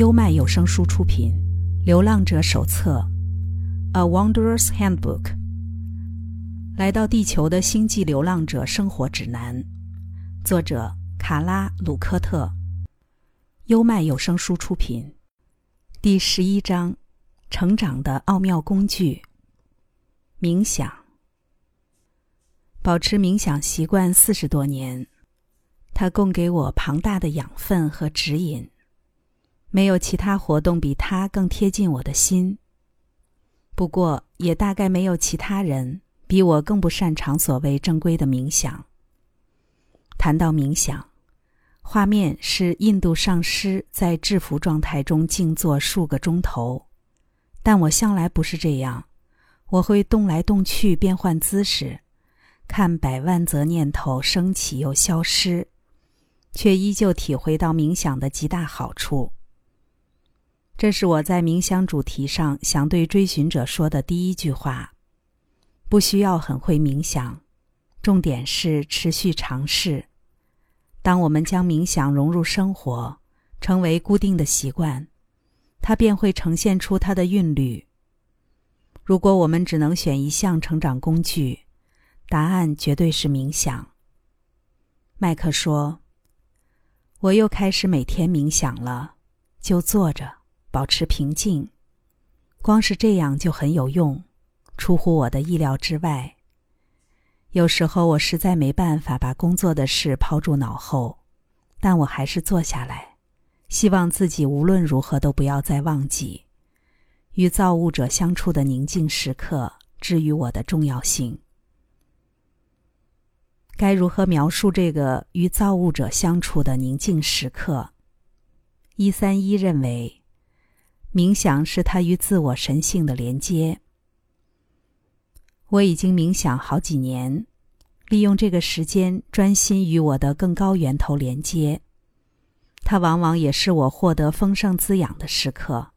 优麦有声书出品，《流浪者手册》（A Wanderer's Handbook）。来到地球的星际流浪者生活指南，作者卡拉·鲁科特。优麦有声书出品。第十一章：成长的奥妙工具。冥想。保持冥想习惯四十多年，它供给我庞大的养分和指引。没有其他活动比它更贴近我的心。不过，也大概没有其他人比我更不擅长所谓正规的冥想。谈到冥想，画面是印度上师在制服状态中静坐数个钟头，但我向来不是这样。我会动来动去，变换姿势。看百万则念头升起又消失，却依旧体会到冥想的极大好处。这是我在冥想主题上想对追寻者说的第一句话：不需要很会冥想，重点是持续尝试。当我们将冥想融入生活，成为固定的习惯，它便会呈现出它的韵律。如果我们只能选一项成长工具，答案绝对是冥想。麦克说：“我又开始每天冥想了，就坐着，保持平静。光是这样就很有用，出乎我的意料之外。有时候我实在没办法把工作的事抛诸脑后，但我还是坐下来，希望自己无论如何都不要再忘记与造物者相处的宁静时刻之于我的重要性。”该如何描述这个与造物者相处的宁静时刻？一三一认为，冥想是他与自我神性的连接。我已经冥想好几年，利用这个时间专心与我的更高源头连接。它往往也是我获得丰盛滋养的时刻，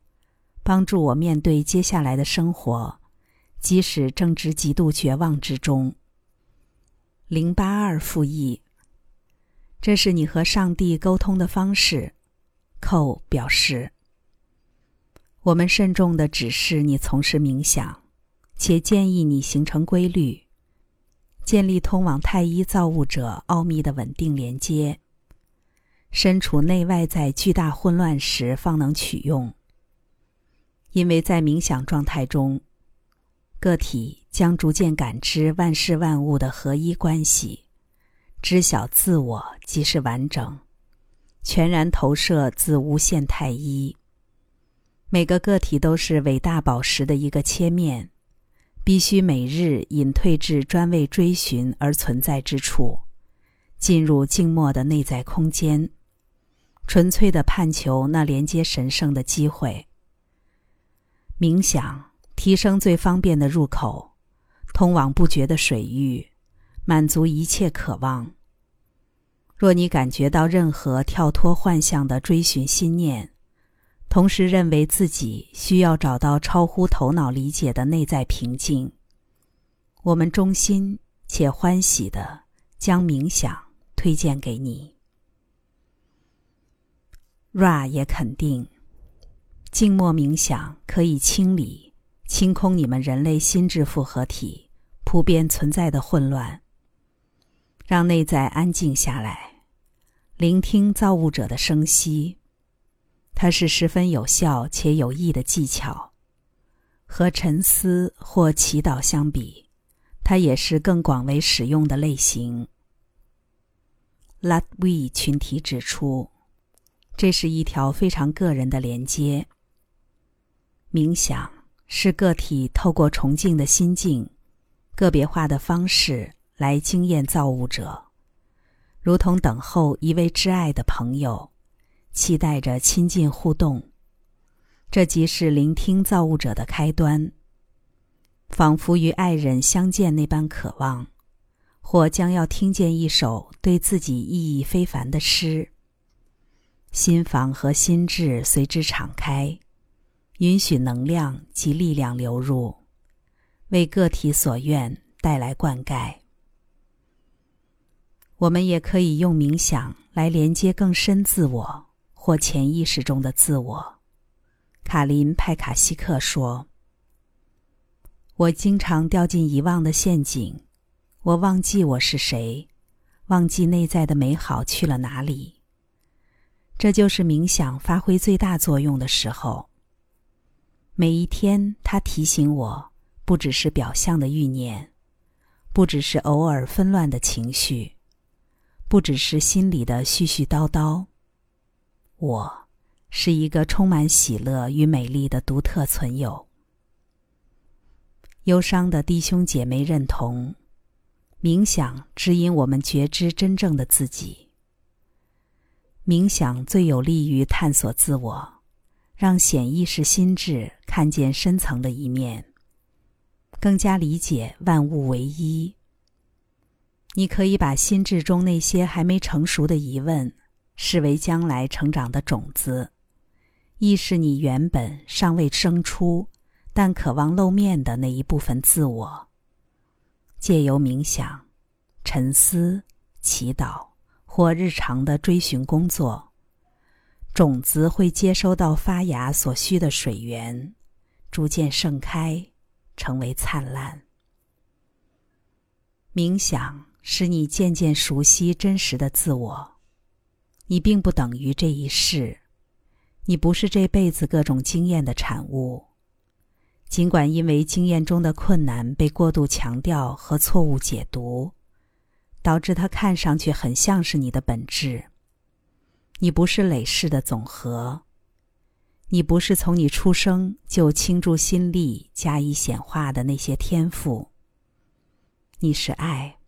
帮助我面对接下来的生活，即使正值极度绝望之中。零八二复议。这是你和上帝沟通的方式。寇表示，我们慎重的指示你从事冥想，且建议你形成规律，建立通往太一造物者奥秘的稳定连接。身处内外在巨大混乱时，方能取用。因为在冥想状态中。个体将逐渐感知万事万物的合一关系，知晓自我即是完整，全然投射自无限太一。每个个体都是伟大宝石的一个切面，必须每日隐退至专为追寻而存在之处，进入静默的内在空间，纯粹的盼求那连接神圣的机会。冥想。提升最方便的入口，通往不绝的水域，满足一切渴望。若你感觉到任何跳脱幻象的追寻心念，同时认为自己需要找到超乎头脑理解的内在平静，我们衷心且欢喜的将冥想推荐给你。Ra 也肯定，静默冥想可以清理。清空你们人类心智复合体普遍存在的混乱，让内在安静下来，聆听造物者的声息。它是十分有效且有益的技巧。和沉思或祈祷相比，它也是更广为使用的类型。Latwe 群体指出，这是一条非常个人的连接。冥想。是个体透过崇敬的心境、个别化的方式来经验造物者，如同等候一位挚爱的朋友，期待着亲近互动。这即是聆听造物者的开端，仿佛与爱人相见那般渴望，或将要听见一首对自己意义非凡的诗。心房和心智随之敞开。允许能量及力量流入，为个体所愿带来灌溉。我们也可以用冥想来连接更深自我，或潜意识中的自我。卡林·派卡西克说：“我经常掉进遗忘的陷阱，我忘记我是谁，忘记内在的美好去了哪里。这就是冥想发挥最大作用的时候。每一天，它提醒我，不只是表象的欲念，不只是偶尔纷乱的情绪，不只是心里的絮絮叨叨。我。”是一个充满喜乐与美丽的独特存有。忧伤的弟兄姐妹认同，冥想指引我们觉知真正的自己。冥想最有利于探索自我，让显意识心智看见深层的一面，更加理解万物唯一。你可以把心智中那些还没成熟的疑问，视为将来成长的种子。亦是你原本尚未生出，但渴望露面的那一部分自我。借由冥想、沉思、祈祷或日常的追寻工作，种子会接收到发芽所需的水源，逐渐盛开，成为灿烂。冥想使你渐渐熟悉真实的自我，你并不等于这一世。你不是这辈子各种经验的产物，尽管因为经验中的困难被过度强调和错误解读，导致它看上去很像是你的本质。你不是累世的总和，你不是从你出生就倾注心力加以显化的那些天赋。你是爱。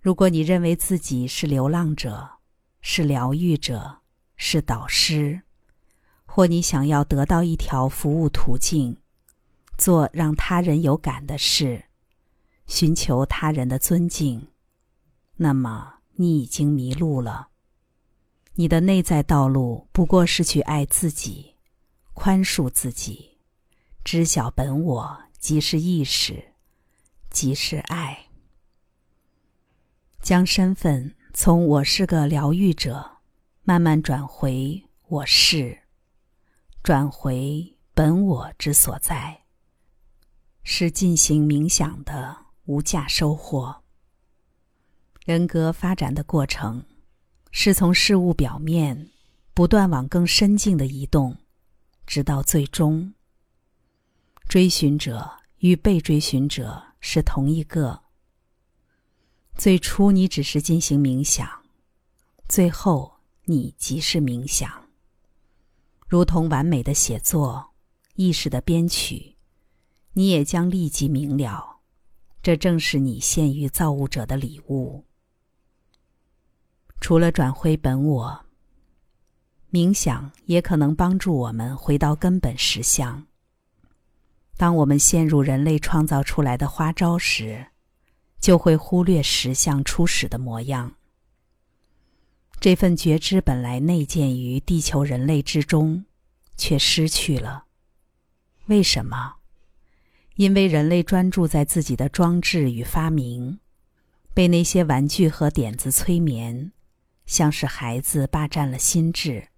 如果你认为自己是流浪者，是疗愈者，是导师。或你想要得到一条服务途径，做让他人有感的事，寻求他人的尊敬，那么你已经迷路了。你的内在道路不过是去爱自己，宽恕自己，知晓本我即是意识，即是爱。将身份从我是个疗愈者，慢慢转回我是。转回本我之所在，是进行冥想的无价收获。人格发展的过程，是从事物表面不断往更深境的移动，直到最终。追寻者与被追寻者是同一个。最初你只是进行冥想，最后你即是冥想。如同完美的写作，意识的编曲，你也将立即明了，这正是你献于造物者的礼物。除了转回本我，冥想也可能帮助我们回到根本实相。当我们陷入人类创造出来的花招时，就会忽略实相初始的模样。这份觉知本来内建于地球人类之中，却失去了。为什么？因为人类专注在自己的装置与发明，被那些玩具和点子催眠，像是孩子霸占了心智。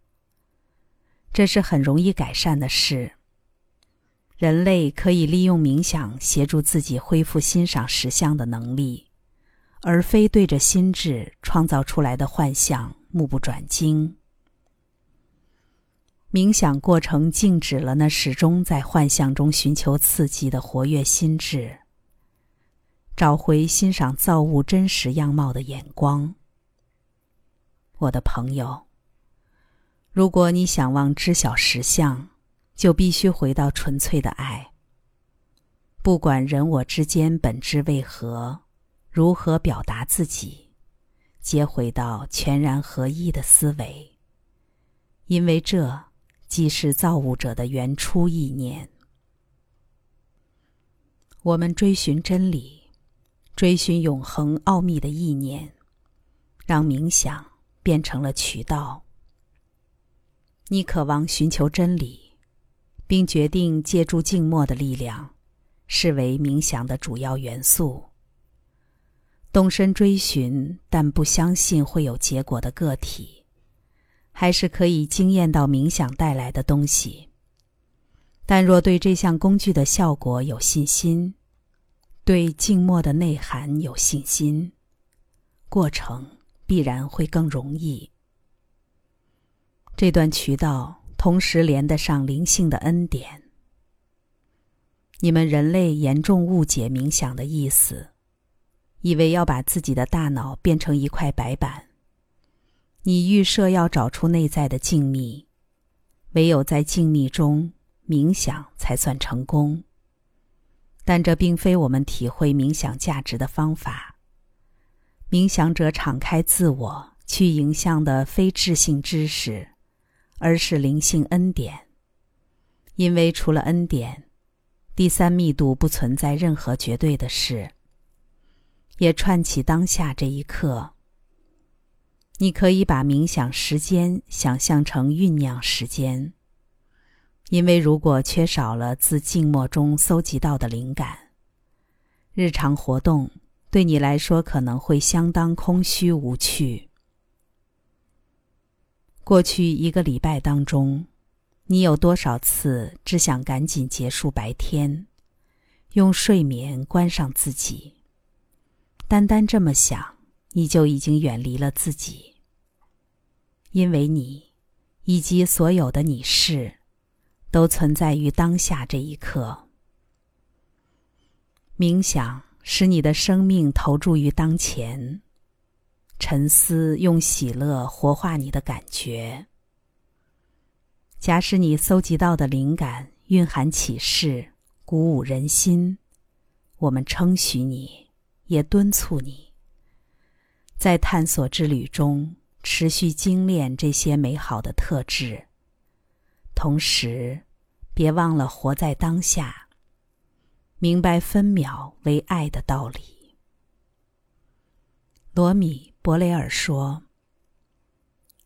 这是很容易改善的事。人类可以利用冥想协助自己恢复欣赏实相的能力。而非对着心智创造出来的幻象目不转睛。冥想过程静止了那始终在幻象中寻求刺激的活跃心智，找回欣赏造物真实样貌的眼光。我的朋友，如果你想望知晓实相，就必须回到纯粹的爱。不管人我之间本质为何。如何表达自己，皆回到全然合一的思维，因为这既是造物者的原初意念。我们追寻真理，追寻永恒奥秘的意念，让冥想变成了渠道。你渴望寻求真理，并决定借助静默的力量，视为冥想的主要元素。动身追寻，但不相信会有结果的个体，还是可以惊艳到冥想带来的东西。但若对这项工具的效果有信心，对静默的内涵有信心，过程必然会更容易。这段渠道同时连得上灵性的恩典。你们人类严重误解冥想的意思，以为要把自己的大脑变成一块白板。你预设要找出内在的静谧，唯有在静谧中。冥想才算成功，但这并非我们体会冥想价值的方法。冥想者敞开自我去迎向的非智性知识，而是灵性恩典。因为除了恩典，第三密度不存在任何绝对的事。也串起当下这一刻。你可以把冥想时间想象成酝酿时间。因为如果缺少了自静默中搜集到的灵感，日常活动对你来说可能会相当空虚无趣。过去一个礼拜当中，你有多少次只想赶紧结束白天，用睡眠关上自己？单单这么想，你就已经远离了自己，因为你以及所有的你是。都存在于当下这一刻。冥想使你的生命投注于当前，沉思用喜乐活化你的感觉。假使你搜集到的灵感蕴含启示，鼓舞人心，我们称许你，也敦促你，在探索之旅中持续精炼这些美好的特质。同时，别忘了活在当下，明白分秒为爱的道理。罗米·博雷尔说：“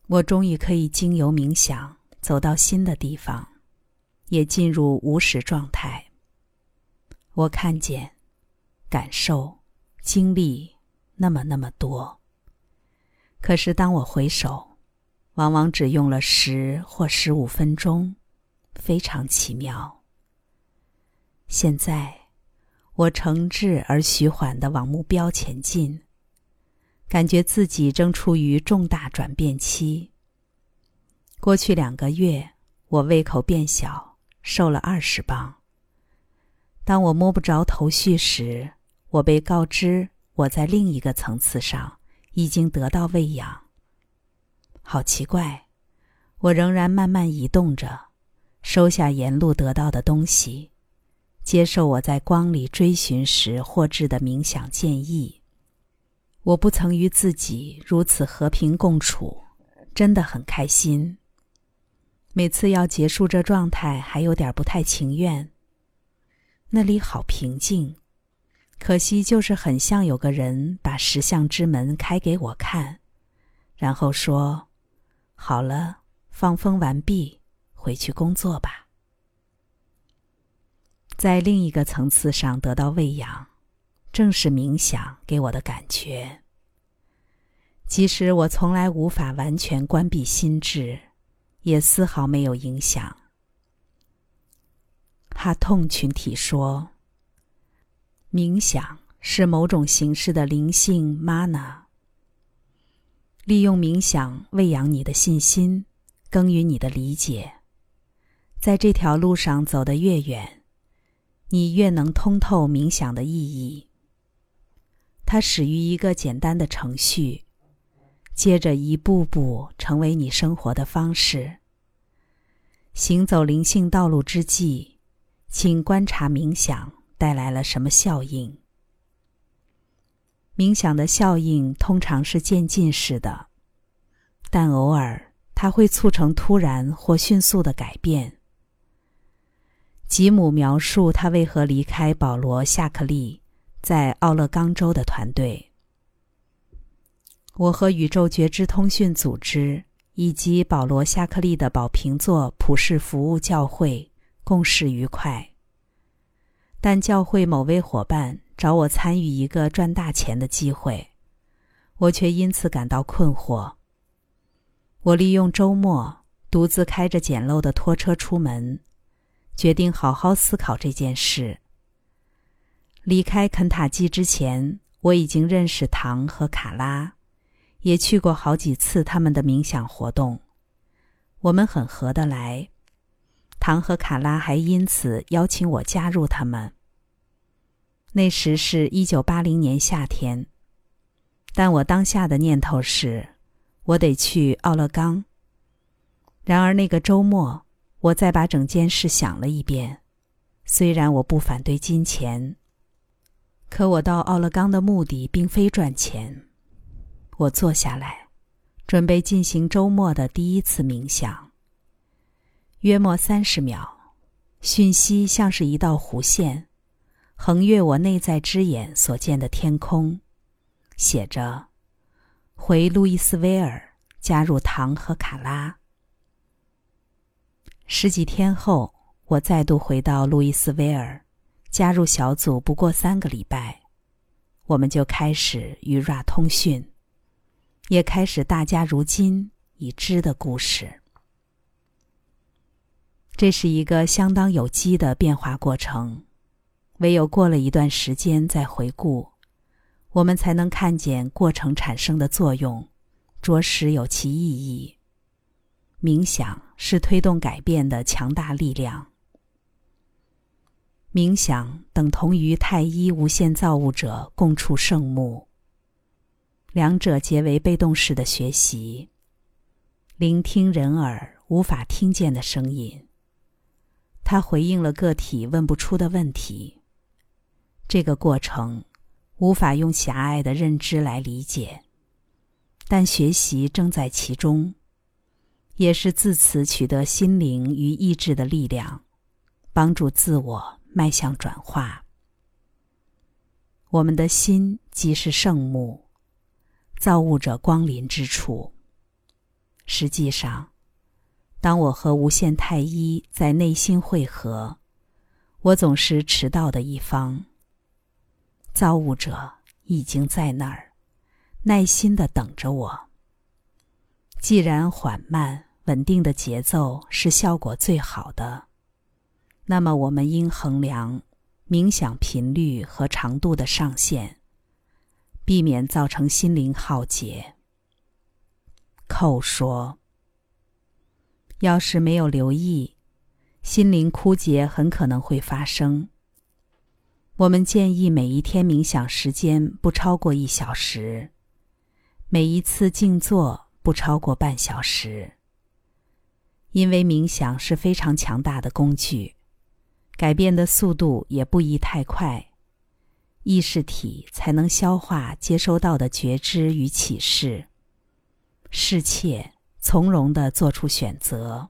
我终于可以经由冥想走到新的地方，也进入无始状态。我看见、感受、经历那么那么多。可是当我回首。”往往只用了十或十五分钟，非常奇妙。现在，我诚挚而徐缓的往目标前进，感觉自己正处于重大转变期。过去两个月，我胃口变小，瘦了二十磅。当我摸不着头绪时，我被告知我在另一个层次上已经得到喂养。好奇怪，我仍然慢慢移动着，收下沿路得到的东西，接受我在光里追寻时获致的冥想建议。我不曾与自己如此和平共处，真的很开心。每次要结束这状态，还有点不太情愿。那里好平静，可惜就是很像有个人把石像之门开给我看，然后说。好了，放风完毕，回去工作吧。在另一个层次上得到喂养，正是冥想给我的感觉。即使我从来无法完全关闭心智，也丝毫没有影响。哈痛群体说，冥想是某种形式的灵性 mana。利用冥想喂养你的信心，耕耘你的理解。在这条路上走得越远，你越能通透冥想的意义。它始于一个简单的程序，接着一步步成为你生活的方式。行走灵性道路之际，请观察冥想带来了什么效应。冥想的效应通常是渐进式的，但偶尔它会促成突然或迅速的改变。吉姆描述他为何离开保罗·夏克利在奥勒冈州的团队。我和宇宙觉知通讯组织以及保罗·夏克利的宝瓶座普世服务教会共事愉快，但教会某位伙伴。找我参与一个赚大钱的机会，我却因此感到困惑。我利用周末独自开着简陋的拖车出门，决定好好思考这件事。离开肯塔基之前，我已经认识唐和卡拉，也去过好几次他们的冥想活动，我们很合得来。唐和卡拉还因此邀请我加入他们。那时是一九八零年夏天，但我当下的念头是。我得去奥勒冈。然而那个周末，我再把整件事想了一遍。虽然我不反对金钱，可我到奥勒冈的目的并非赚钱。我坐下来，准备进行周末的第一次冥想。约莫三十秒，讯息像是一道弧线，横越我内在之眼所见的天空，写着。回路易斯威尔，加入唐和卡拉。十几天后，我再度回到路易斯威尔，加入小组。不过三个礼拜，我们就开始与 Ra 通讯，也开始大家如今已知的故事。这是一个相当有机的变化过程，唯有过了一段时间再回顾。我们才能看见过程产生的作用，着实有其意义。冥想是推动改变的强大力量。冥想等同于太一无限造物者共处圣目。两者结为被动式的学习，聆听人耳无法听见的声音。它回应了个体问不出的问题。这个过程。无法用狭隘的认知来理解，但学习正在其中，也是自此取得心灵与意志的力量，帮助自我迈向转化。我们的心即是圣母，造物者光临之处。实际上，当我和无限太一在内心汇合，我总是迟到的一方。造物者已经在那儿，耐心的等着我。既然缓慢稳定的节奏是效果最好的，那么我们应衡量冥想频率和长度的上限，避免造成心灵耗竭。寇说：“要是没有留意，心灵枯竭很可能会发生。”我们建议每一天冥想时间不超过一小时，每一次静坐不超过半小时。因为冥想是非常强大的工具，改变的速度也不宜太快，意识体才能消化接收到的觉知与启示，适切从容的做出选择，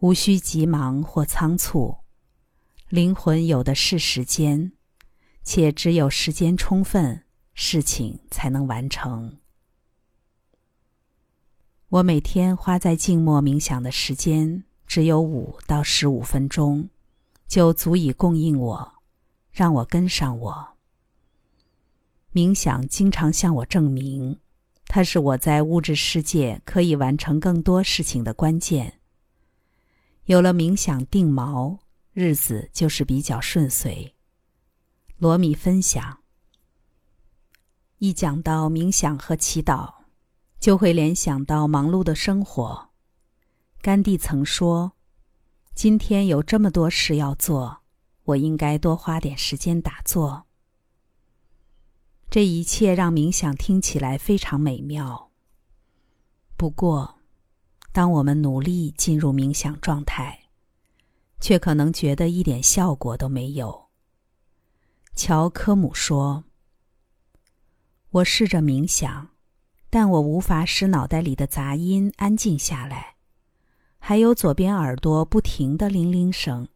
无需急忙或仓促。灵魂有的是时间，且只有时间充分，事情才能完成。我每天花在静默冥想的时间只有五到十五分钟，就足以供应我，让我跟上我。冥想经常向我证明，它是我在物质世界可以完成更多事情的关键。有了冥想定锚。日子就是比较顺遂。罗米分享，一讲到冥想和祈祷，就会联想到忙碌的生活。甘地曾说：“今天有这么多事要做，我应该多花点时间打坐。”这一切让冥想听起来非常美妙。不过，当我们努力进入冥想状态，却可能觉得一点效果都没有。乔科姆说：“我试着冥想，但我无法使脑袋里的杂音安静下来，还有左边耳朵不停的铃铃声。”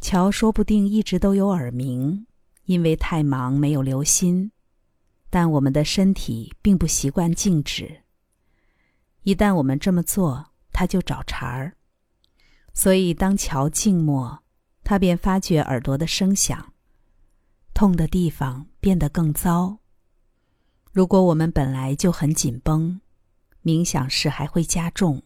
乔说不定一直都有耳鸣，因为太忙没有留心。但我们的身体并不习惯静止，一旦我们这么做，它就找茬儿。所以，当乔静默，他便发觉耳朵的声响，痛的地方变得更糟。如果我们本来就很紧绷，冥想时还会加重。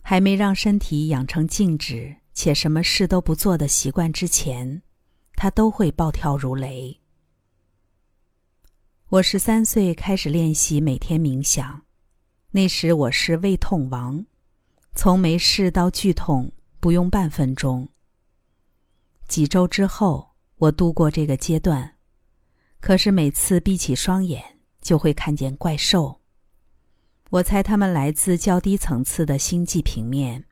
还没让身体养成静止且什么事都不做的习惯之前，他都会暴跳如雷。我十三岁开始练习每天冥想，那时我是胃痛王，从没事到剧痛不用半分钟。几周之后，我度过这个阶段，可是每次闭起双眼就会看见怪兽。我猜他们来自较低层次的星际平面，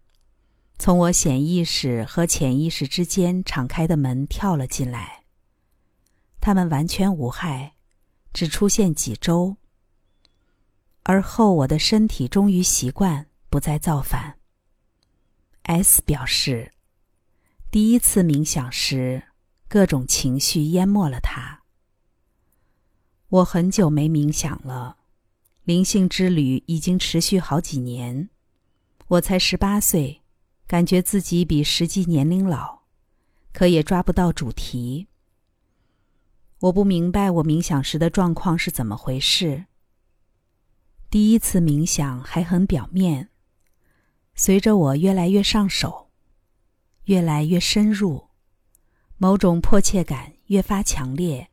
从我显意识和潜意识之间敞开的门跳了进来。他们完全无害，只出现几周，而后我的身体终于习惯，不再造反。S 表示。第一次冥想时，各种情绪淹没了他。我很久没冥想了，灵性之旅已经持续好几年。我才十八岁，感觉自己比实际年龄老，可也抓不到主题。我不明白我冥想时的状况是怎么回事。第一次冥想还很表面，随着我越来越上手。越来越深入，某种迫切感越发强烈，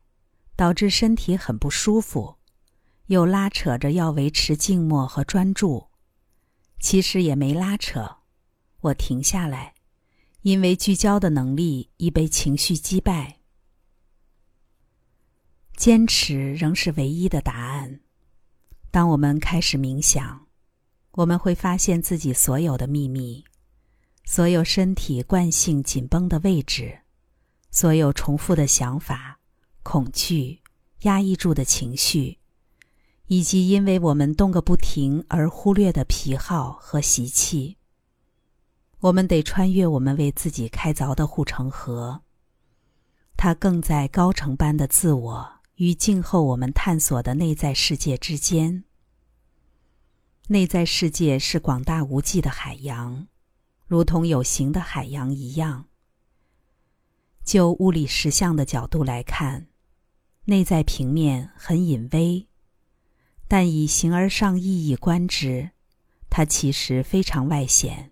导致身体很不舒服，又拉扯着要维持静默和专注。其实也没拉扯，我停下来，因为聚焦的能力已被情绪击败。坚持仍是唯一的答案。当我们开始冥想，我们会发现自己所有的秘密。所有身体惯性紧绷的位置，所有重复的想法、恐惧、压抑住的情绪，以及因为我们动个不停而忽略的癖好和习气，我们得穿越我们为自己开凿的护城河。它更在高程般的自我与静候我们探索的内在世界之间。内在世界是广大无际的海洋。如同有形的海洋一样。就物理实相的角度来看，内在平面很隐微，但以形而上意义观之，它其实非常外显。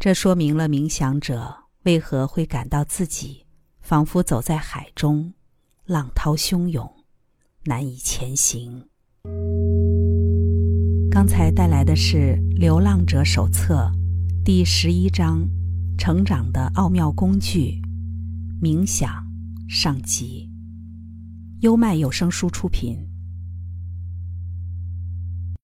这说明了冥想者为何会感到自己仿佛走在海中，浪涛汹涌，难以前行。刚才带来的是《流浪者手册》。第十一章：成长的奥妙工具——冥想上集。优麦有声书出品。